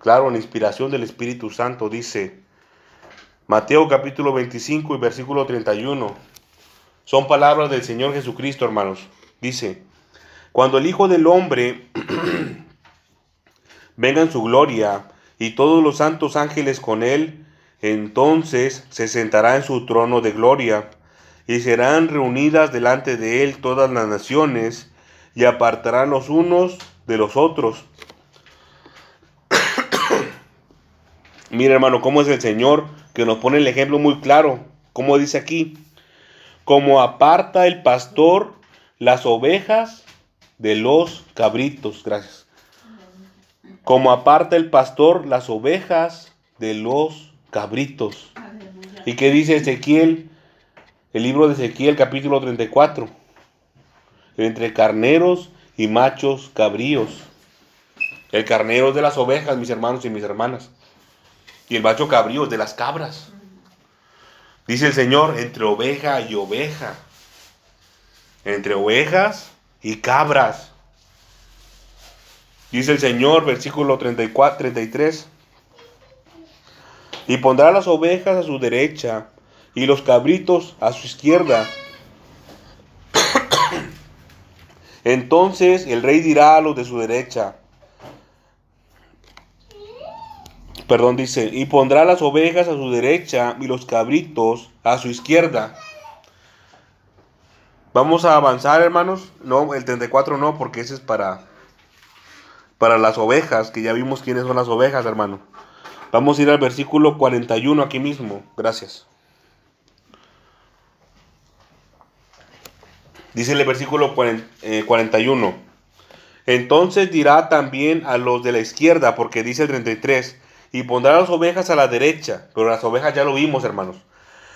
S1: Claro, en inspiración del Espíritu Santo, dice Mateo capítulo 25 y versículo 31. Son palabras del Señor Jesucristo, hermanos. Dice, cuando el Hijo del Hombre <clears throat> venga en su gloria y todos los santos ángeles con él, entonces se sentará en su trono de gloria, y serán reunidas delante de él todas las naciones, y apartarán los unos de los otros. <coughs> Mira hermano, cómo es el Señor que nos pone el ejemplo muy claro, como dice aquí, como aparta el pastor las ovejas de los cabritos. Gracias como aparta el pastor las ovejas de los cabritos. ¿Y qué dice Ezequiel? El libro de Ezequiel capítulo 34. Entre carneros y machos cabríos. El carnero es de las ovejas, mis hermanos y mis hermanas. Y el macho cabrío es de las cabras. Dice el Señor, entre oveja y oveja. Entre ovejas y cabras. Dice el Señor, versículo 34, 33. Y pondrá las ovejas a su derecha y los cabritos a su izquierda. <coughs> Entonces el rey dirá a los de su derecha, perdón, dice, y pondrá las ovejas a su derecha y los cabritos a su izquierda. Vamos a avanzar, hermanos. No, el 34 no, porque ese es para, para las ovejas, que ya vimos quiénes son las ovejas, hermano. Vamos a ir al versículo 41 aquí mismo. Gracias. Dice el versículo 41. Eh, Entonces dirá también a los de la izquierda, porque dice el 33, y pondrá las ovejas a la derecha, pero las ovejas ya lo vimos, hermanos.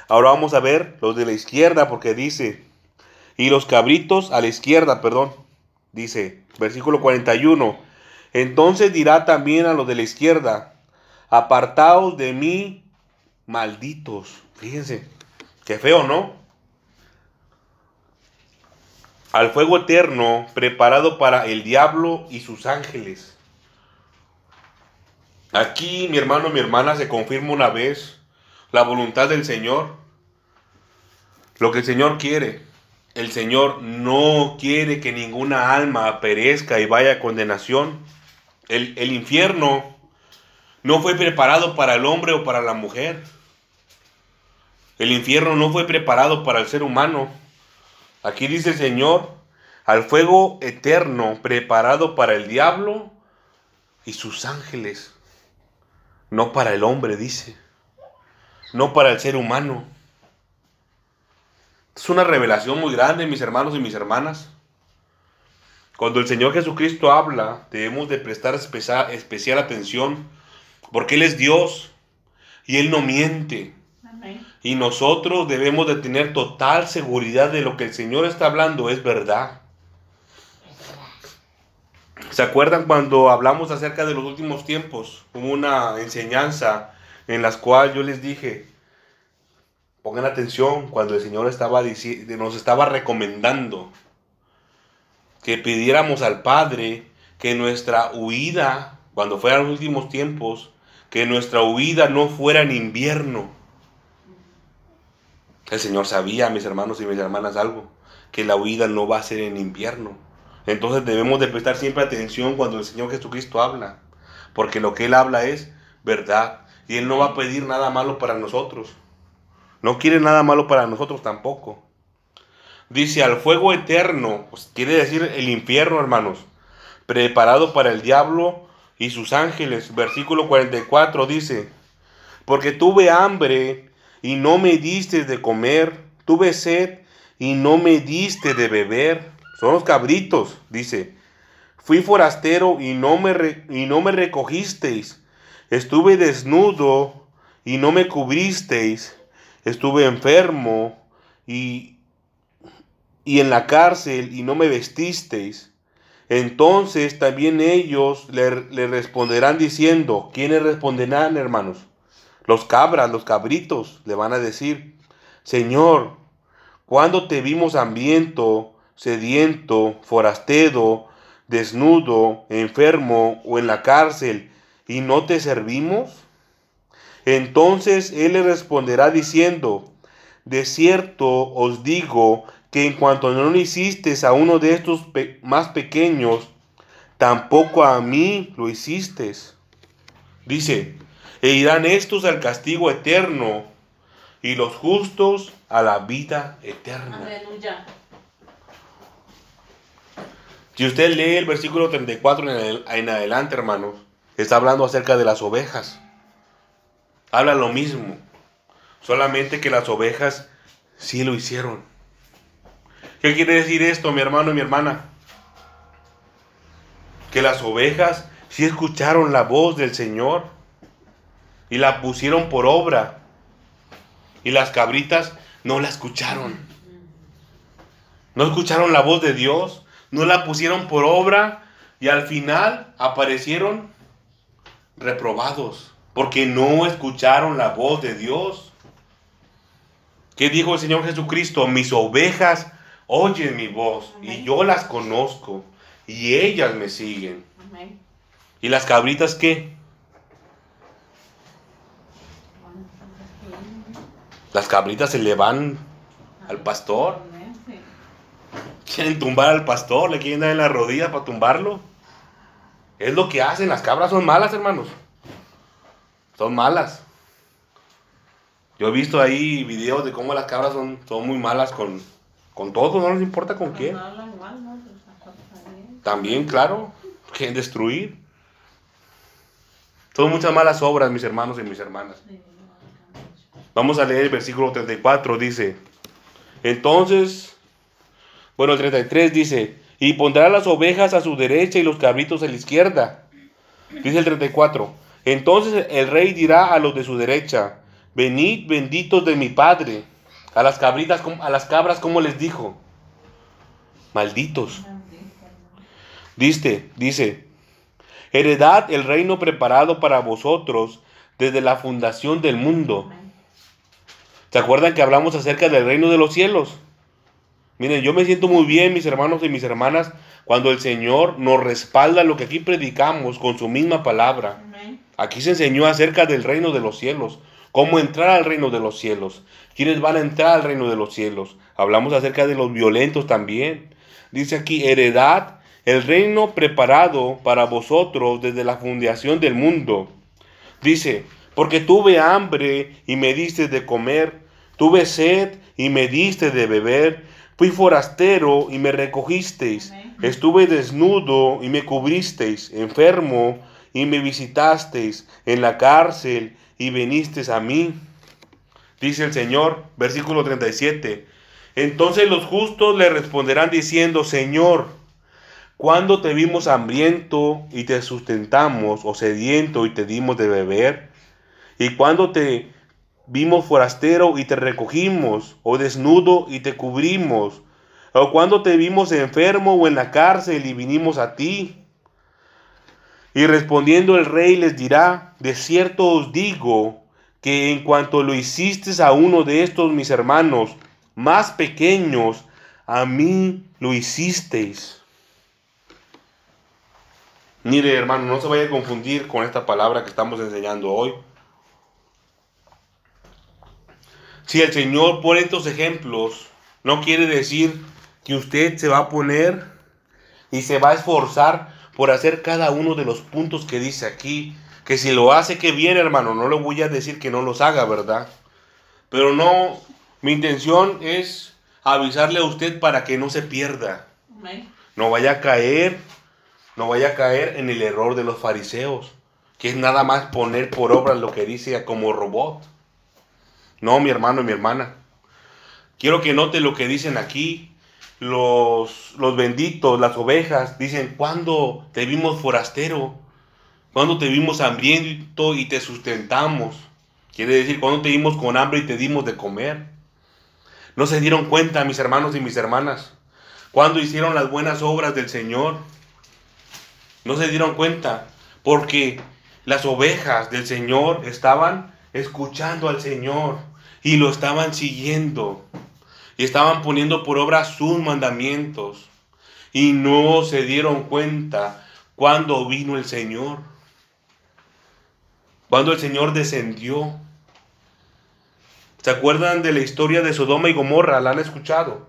S1: Ahora vamos a ver los de la izquierda, porque dice, y los cabritos a la izquierda, perdón. Dice, versículo 41. Entonces dirá también a los de la izquierda, apartaos de mí, malditos. Fíjense, qué feo, ¿no? Al fuego eterno preparado para el diablo y sus ángeles. Aquí, mi hermano, mi hermana, se confirma una vez la voluntad del Señor. Lo que el Señor quiere. El Señor no quiere que ninguna alma perezca y vaya a condenación. El, infierno no fue preparado para el hombre o para la mujer. El infierno no fue preparado para el ser humano. Aquí dice el Señor, al fuego eterno preparado para el diablo y sus ángeles. No para el hombre, dice. No para el ser humano. Es una revelación muy grande, mis hermanos y mis hermanas. Cuando el Señor Jesucristo habla, debemos de prestar especial, atención, porque Él es Dios y Él no miente. Y nosotros debemos de tener total seguridad de lo que el Señor está hablando es verdad. ¿Se acuerdan cuando hablamos acerca de los últimos tiempos? Hubo una enseñanza en la cual yo les dije, Pongan atención cuando el Señor estaba nos estaba recomendando que pidiéramos al Padre que nuestra huida, cuando fueran los últimos tiempos, que nuestra huida no fuera en invierno. El Señor sabía, mis hermanos y mis hermanas, algo, que la huida no va a ser en invierno. Entonces debemos de prestar siempre atención cuando el Señor Jesucristo habla, porque lo que Él habla es verdad y Él no va a pedir nada malo para nosotros. No quiere nada malo para nosotros tampoco. Dice al fuego eterno, pues quiere decir el infierno, hermanos, preparado para el diablo y sus ángeles. Versículo 44 dice, porque tuve hambre y no me diste de comer, tuve sed y no me diste de beber. Son los cabritos, dice. Fui forastero y no me, y no me recogisteis. Estuve desnudo y no me cubristeis estuve enfermo y, y en la cárcel y no me vestisteis. Entonces también ellos le, le responderán diciendo, ¿quiénes responderán, hermanos? Los cabras, los cabritos, le van a decir, Señor, cuando te vimos hambriento, sediento, forastero, desnudo, enfermo o en la cárcel, y no te servimos? Entonces él le responderá diciendo, de cierto os digo que en cuanto no lo hiciste a uno de estos más pequeños, tampoco a mí lo hiciste. Dice, e irán estos al castigo eterno y los justos a la vida eterna. Aleluya. Si usted lee el versículo 34 en adelante, hermanos, está hablando acerca de las ovejas habla lo mismo. Solamente que las ovejas sí lo hicieron. ¿Qué quiere decir esto, mi hermano y mi hermana? Que las ovejas sí escucharon la voz del Señor y la pusieron por obra. Y las cabritas no la escucharon. No escucharon la voz de Dios, no la pusieron por obra y al final aparecieron reprobados porque no escucharon la voz de Dios. ¿Qué dijo el Señor Jesucristo? Mis ovejas oyen mi voz y yo las conozco y ellas me siguen. ¿Y las cabritas qué? Las cabritas se le van al pastor. Quieren tumbar al pastor, le quieren dar en la rodilla para tumbarlo. Es lo que hacen, las cabras son malas, hermanos son malas. Yo he visto ahí videos de cómo las cabras son, son muy malas con, Con todo, no les importa con quién. También, claro, quieren destruir. Son muchas malas obras, mis hermanos y mis hermanas. Vamos a leer el versículo 34, dice, entonces, bueno, el 33 dice, y pondrá las ovejas a su derecha y los cabritos a la izquierda. Dice el 34, entonces el rey dirá a los de su derecha, venid benditos de mi padre. A las cabritas, a las cabras, ¿cómo les dijo? Malditos. Dice, dice, heredad el reino preparado para vosotros desde la fundación del mundo. ¿Se acuerdan que hablamos acerca del reino de los cielos? Miren, yo me siento muy bien, mis hermanos y mis hermanas, cuando el Señor nos respalda lo que aquí predicamos con su misma palabra. Aquí se enseñó acerca del reino de los cielos, cómo entrar al reino de los cielos, quiénes van a entrar al reino de los cielos. Hablamos acerca de los violentos también. Dice aquí, heredad el reino preparado para vosotros desde la fundación del mundo. Dice, porque tuve hambre y me diste de comer, tuve sed y me diste de beber, fui forastero y me recogisteis, estuve desnudo y me cubristeis, enfermo y me visitasteis, en la cárcel y vinisteis a mí. Dice el Señor, versículo 37. Entonces los justos le responderán diciendo, Señor, cuando te vimos hambriento y te sustentamos, o sediento y te dimos de beber? ¿Y cuando te vimos forastero y te recogimos, o desnudo y te cubrimos? ¿O cuando te vimos enfermo o en la cárcel y vinimos a ti? Y respondiendo el rey les dirá, de cierto os digo, que en cuanto lo hiciste a uno de estos mis hermanos más pequeños, a mí lo hicisteis. Mire, hermano, no se vaya a confundir con esta palabra que estamos enseñando hoy. Si el Señor pone estos ejemplos, no quiere decir que usted se va a poner y se va a esforzar por hacer cada uno de los puntos que dice aquí. Que si lo hace, que bien, hermano. No le voy a decir que no los haga, ¿verdad? Pero no, mi intención es avisarle a usted para que no se pierda. No vaya a caer no vaya a caer en el error de los fariseos, que es nada más poner por obra lo que dice como robot. No, mi hermano y mi hermana. Quiero que note lo que dicen aquí. Los, los benditos, las ovejas, dicen, ¿cuándo te vimos forastero? ¿Cuándo te vimos hambriento y te sustentamos? Quiere decir, ¿cuándo te vimos con hambre y te dimos de comer? No se dieron cuenta, mis hermanos y mis hermanas, cuando hicieron las buenas obras del Señor no se dieron cuenta porque las ovejas del Señor estaban escuchando al Señor y lo estaban siguiendo y estaban poniendo por obra sus mandamientos y no se dieron cuenta cuando vino el Señor, cuando el Señor descendió. ¿Se acuerdan de la historia de Sodoma y Gomorra? ¿La han escuchado?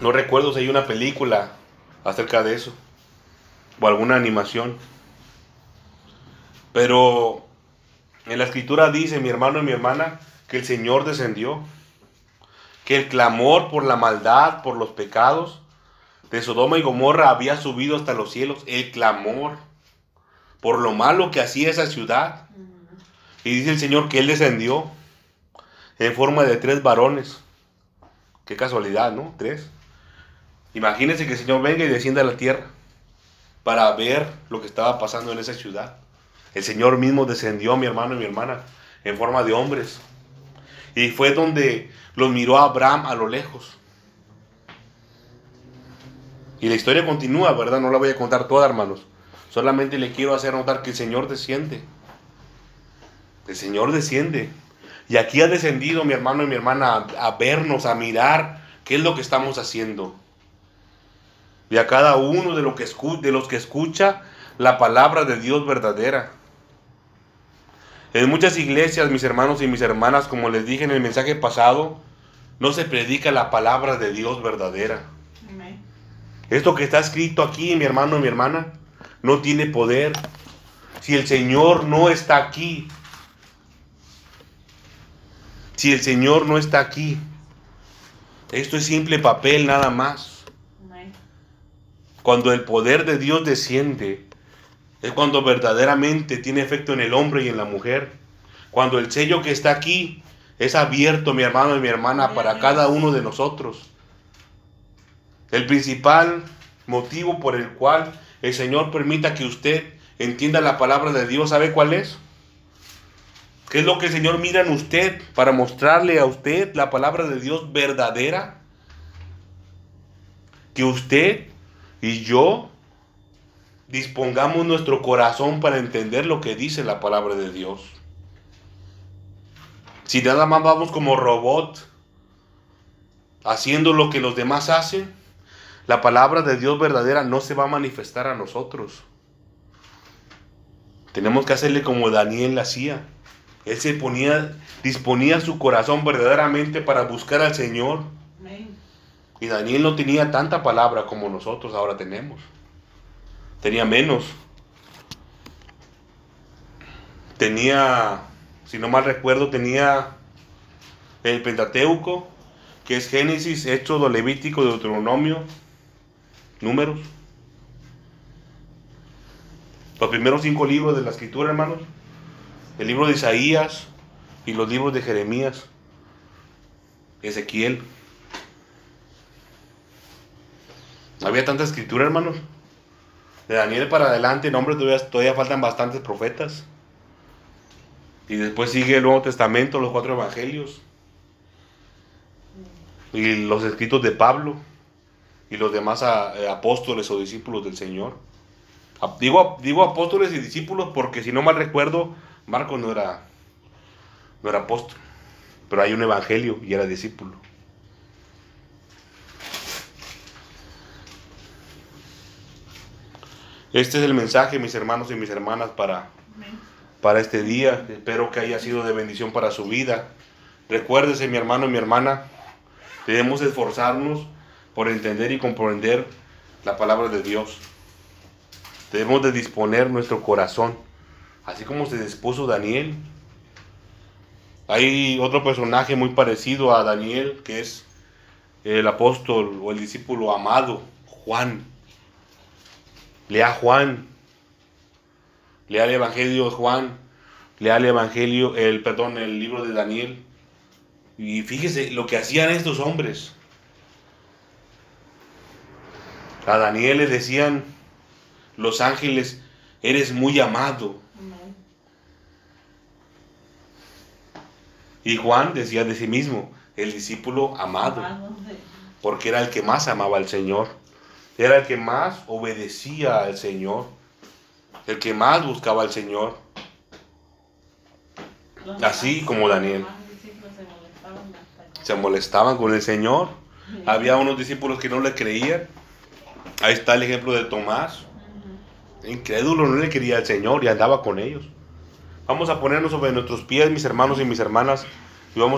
S1: No recuerdo si hay una película acerca de eso, o alguna animación. Pero en la escritura dice, mi hermano y mi hermana, que el Señor descendió, que el clamor por la maldad, por los pecados de Sodoma y Gomorra había subido hasta los cielos, el clamor por lo malo que hacía esa ciudad. Y dice el Señor que Él descendió en forma de tres varones. Qué casualidad, ¿no? Tres. Imagínense que el Señor venga y descienda a la tierra para ver lo que estaba pasando en esa ciudad. El Señor mismo descendió, mi hermano y mi hermana, en forma de hombres. Y fue donde los miró a Abraham a lo lejos. Y la historia continúa, ¿verdad? No la voy a contar toda, hermanos. Solamente le quiero hacer notar que el Señor desciende. El Señor desciende. Y aquí ha descendido mi hermano y mi hermana a, a vernos, a mirar qué es lo que estamos haciendo y a cada uno de, lo que de los que escucha la palabra de Dios verdadera. En muchas iglesias, mis hermanos y mis hermanas, como les dije en el mensaje pasado, no se predica la palabra de Dios verdadera. Esto que está escrito aquí, mi hermano y mi hermana, no tiene poder. Si el Señor no está aquí, si el Señor no está aquí? Esto es simple papel nada más. Cuando el poder de Dios desciende, es cuando verdaderamente tiene efecto en el hombre y en la mujer. Cuando el sello que está aquí es abierto, mi hermano y mi hermana, para cada uno de nosotros. El principal motivo por el cual el Señor permita que usted entienda la palabra de Dios, ¿sabe cuál es? ¿Qué es lo que el Señor mira en usted para mostrarle a usted la palabra de Dios verdadera? Que usted y yo dispongamos nuestro corazón para entender lo que dice la palabra de Dios. Si nada más vamos como robot haciendo lo que los demás hacen, la palabra de Dios verdadera no se va a manifestar a nosotros. Tenemos que hacerle como Daniel hacía. Él se ponía, disponía su corazón verdaderamente para buscar al Señor. Y Daniel no tenía tanta palabra como nosotros ahora tenemos. Tenía menos. Tenía, si no mal recuerdo, tenía el Pentateuco, que es Génesis, Éxodo, Levítico, Deuteronomio, Números. Los primeros cinco libros de la escritura, hermanos el libro de Isaías y los libros de Jeremías, Ezequiel. Había tanta escritura, hermanos. De Daniel para adelante, en hombre, todavía, todavía faltan bastantes profetas. Y después sigue el Nuevo Testamento, los cuatro evangelios. Y los escritos de Pablo. Y los demás eh, apóstoles o discípulos del Señor. Digo, digo apóstoles y discípulos porque si no mal recuerdo, Marcos no era, no era apóstol, pero hay un evangelio y era discípulo. Este es el mensaje, mis hermanos y mis hermanas, para, para este día. Espero que haya sido de bendición para su vida. Recuérdese, mi hermano y mi hermana, debemos esforzarnos por entender y comprender la palabra de Dios. Debemos de disponer nuestro corazón así como se dispuso Daniel. Hay otro personaje muy parecido a Daniel, que es el apóstol o el discípulo amado, Juan. Lea Juan. Lea el Evangelio de Juan. Lea el Evangelio, el perdón, el libro de Daniel. Y fíjese lo que hacían estos hombres. A Daniel le decían los ángeles, eres muy amado. Y Juan decía de sí mismo, el discípulo amado, porque era el que más amaba al Señor, era el que más obedecía al Señor, el que más buscaba al Señor, así como Daniel. Se molestaban con el Señor. Había unos discípulos que no le creían. Ahí está el ejemplo de Tomás. Incrédulo no le quería al Señor y andaba con ellos. Vamos a ponernos sobre nuestros pies, mis hermanos y mis hermanas, y vamos